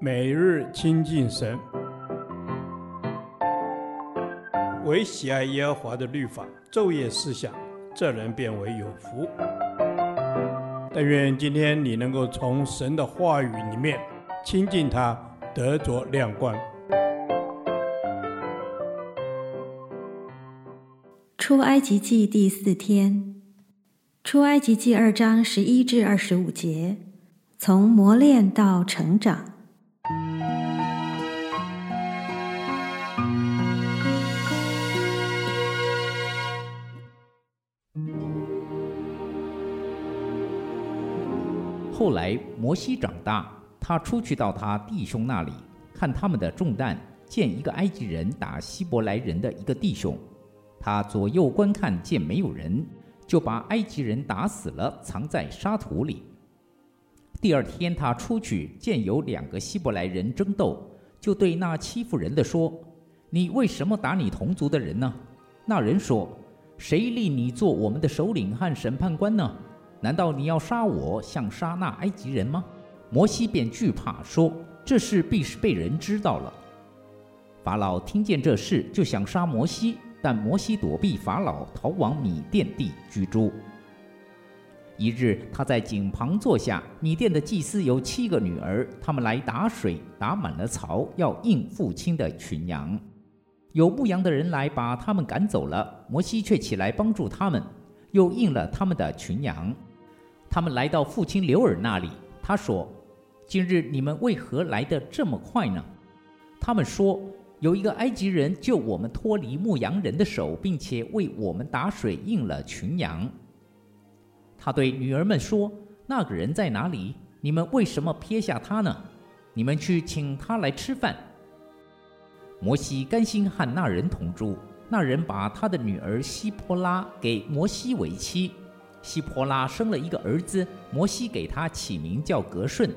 每日亲近神，唯喜爱耶和华的律法，昼夜思想，这人便为有福。但愿今天你能够从神的话语里面亲近他，得着亮光。出埃及记第四天，出埃及记二章十一至二十五节，从磨练到成长。后来摩西长大，他出去到他弟兄那里，看他们的重担，见一个埃及人打希伯来人的一个弟兄，他左右观看，见没有人，就把埃及人打死了，藏在沙土里。第二天他出去，见有两个希伯来人争斗，就对那欺负人的说：“你为什么打你同族的人呢？”那人说：“谁立你做我们的首领和审判官呢？”难道你要杀我，像杀那埃及人吗？摩西便惧怕，说：“这事必是被人知道了。”法老听见这事，就想杀摩西，但摩西躲避法老，逃往米甸地居住。一日，他在井旁坐下，米甸的祭司有七个女儿，他们来打水，打满了槽，要应父亲的群羊。有牧羊的人来把他们赶走了，摩西却起来帮助他们，又应了他们的群羊。他们来到父亲刘尔那里，他说：“今日你们为何来得这么快呢？”他们说：“有一个埃及人救我们脱离牧羊人的手，并且为我们打水，饮了群羊。”他对女儿们说：“那个人在哪里？你们为什么撇下他呢？你们去请他来吃饭。”摩西甘心和那人同住，那人把他的女儿希波拉给摩西为妻。希波拉生了一个儿子，摩西给他起名叫革顺，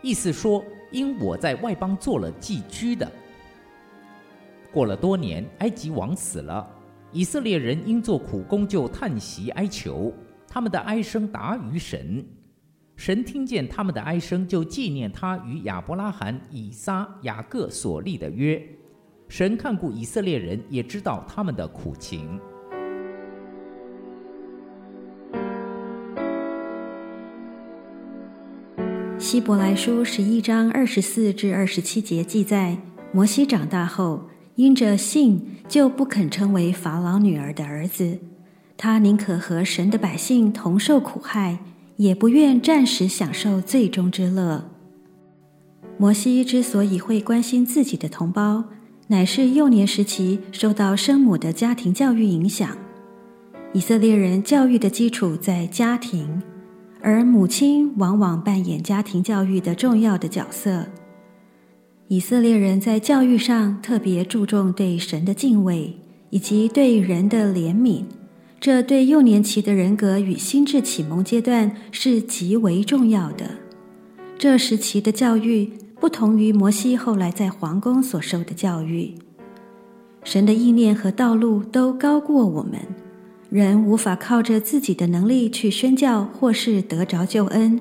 意思说因我在外邦做了寄居的。过了多年，埃及王死了，以色列人因做苦工就叹息哀求，他们的哀声达于神，神听见他们的哀声，就纪念他与亚伯拉罕、以撒、雅各所立的约。神看顾以色列人，也知道他们的苦情。希伯来书十一章二十四至二十七节记载，摩西长大后，因着信就不肯称为法老女儿的儿子，他宁可和神的百姓同受苦害，也不愿暂时享受最终之乐。摩西之所以会关心自己的同胞，乃是幼年时期受到生母的家庭教育影响。以色列人教育的基础在家庭。而母亲往往扮演家庭教育的重要的角色。以色列人在教育上特别注重对神的敬畏，以及对人的怜悯，这对幼年期的人格与心智启蒙阶段是极为重要的。这时期的教育不同于摩西后来在皇宫所受的教育。神的意念和道路都高过我们。人无法靠着自己的能力去宣教或是得着救恩，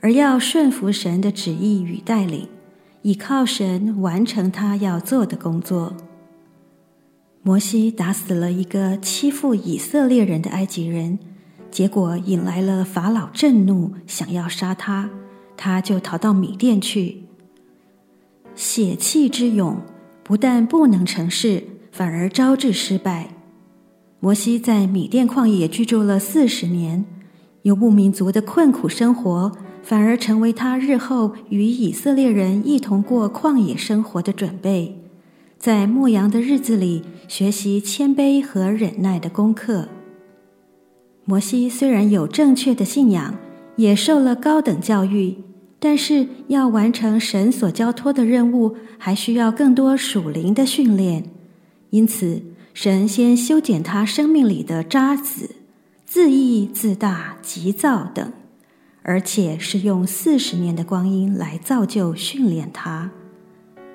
而要顺服神的旨意与带领，倚靠神完成他要做的工作。摩西打死了一个欺负以色列人的埃及人，结果引来了法老震怒，想要杀他，他就逃到米甸去。血气之勇不但不能成事，反而招致失败。摩西在米甸旷野居住了四十年，游牧民族的困苦生活反而成为他日后与以色列人一同过旷野生活的准备，在牧羊的日子里学习谦卑和忍耐的功课。摩西虽然有正确的信仰，也受了高等教育，但是要完成神所交托的任务，还需要更多属灵的训练，因此。神先修剪他生命里的渣滓、自义、自大、急躁等，而且是用四十年的光阴来造就训练他。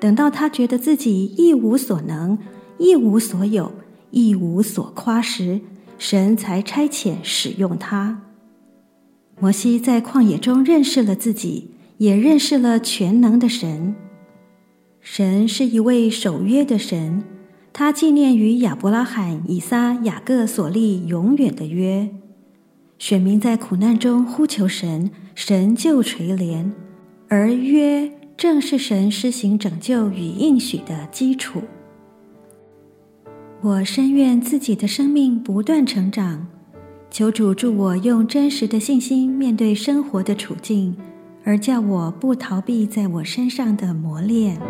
等到他觉得自己一无所能、一无所有、一无所夸时，神才差遣使用他。摩西在旷野中认识了自己，也认识了全能的神。神是一位守约的神，他纪念与亚伯拉罕、以撒、雅各所立永远的约。选民在苦难中呼求神，神就垂怜，而约正是神施行拯救与应许的基础。我深愿自己的生命不断成长，求主助我用真实的信心面对生活的处境，而叫我不逃避在我身上的磨练。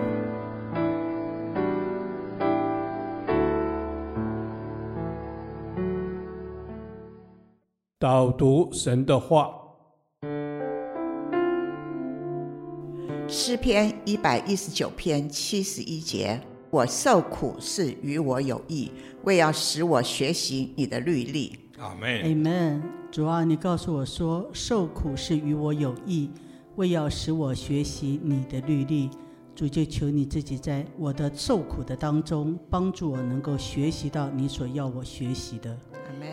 导读神的话，诗篇一百一十九篇七十一节。我受苦是与我有益，为要使我学习你的律例。阿门。阿门。主啊，你告诉我说，受苦是与我有益，为要使我学习你的律例。主就求你自己在我的受苦的当中，帮助我能够学习到你所要我学习的。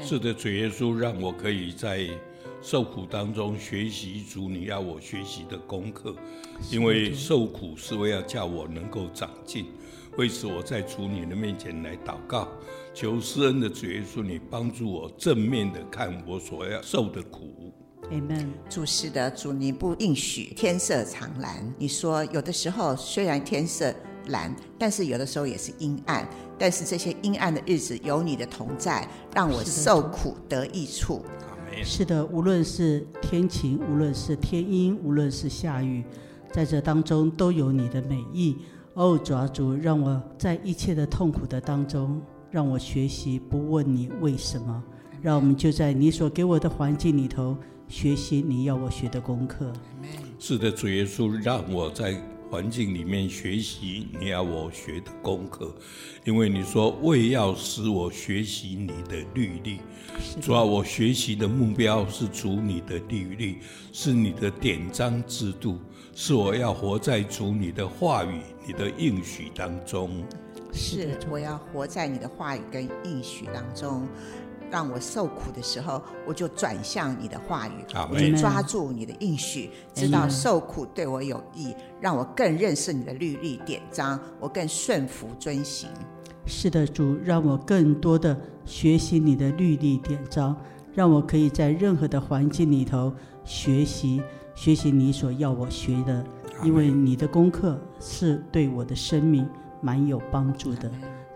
是的，主耶稣让我可以在受苦当中学习主你要我学习的功课，因为受苦是为了叫我能够长进。为此，我在主你的面前来祷告，求施恩的主耶稣，你帮助我正面的看我所要受的苦。Amen。主是的，主你不应许天色常蓝。你说有的时候虽然天色蓝，但是有的时候也是阴暗。但是这些阴暗的日子有你的同在，让我受苦得益处。是的，无论是天晴，无论是天阴，无论是下雨，在这当中都有你的美意。哦，主啊，主，让我在一切的痛苦的当中，让我学习不问你为什么，让我们就在你所给我的环境里头学习你要我学的功课。是的，主耶稣，让我在环境里面学习你要我学的功课，因为你说为要使我学习你的律例。主要，我学习的目标是主你的律例，是你的典章制度。是我要活在主你的话语、你的应许当中。是我要活在你的话语跟应许当中，让我受苦的时候，我就转向你的话语，我就抓住你的应许，知道受苦对我有益，让我更认识你的律例典章，我更顺服遵行。是的，主，让我更多的学习你的律例典章，让我可以在任何的环境里头学习。学习你所要我学的，因为你的功课是对我的生命蛮有帮助的。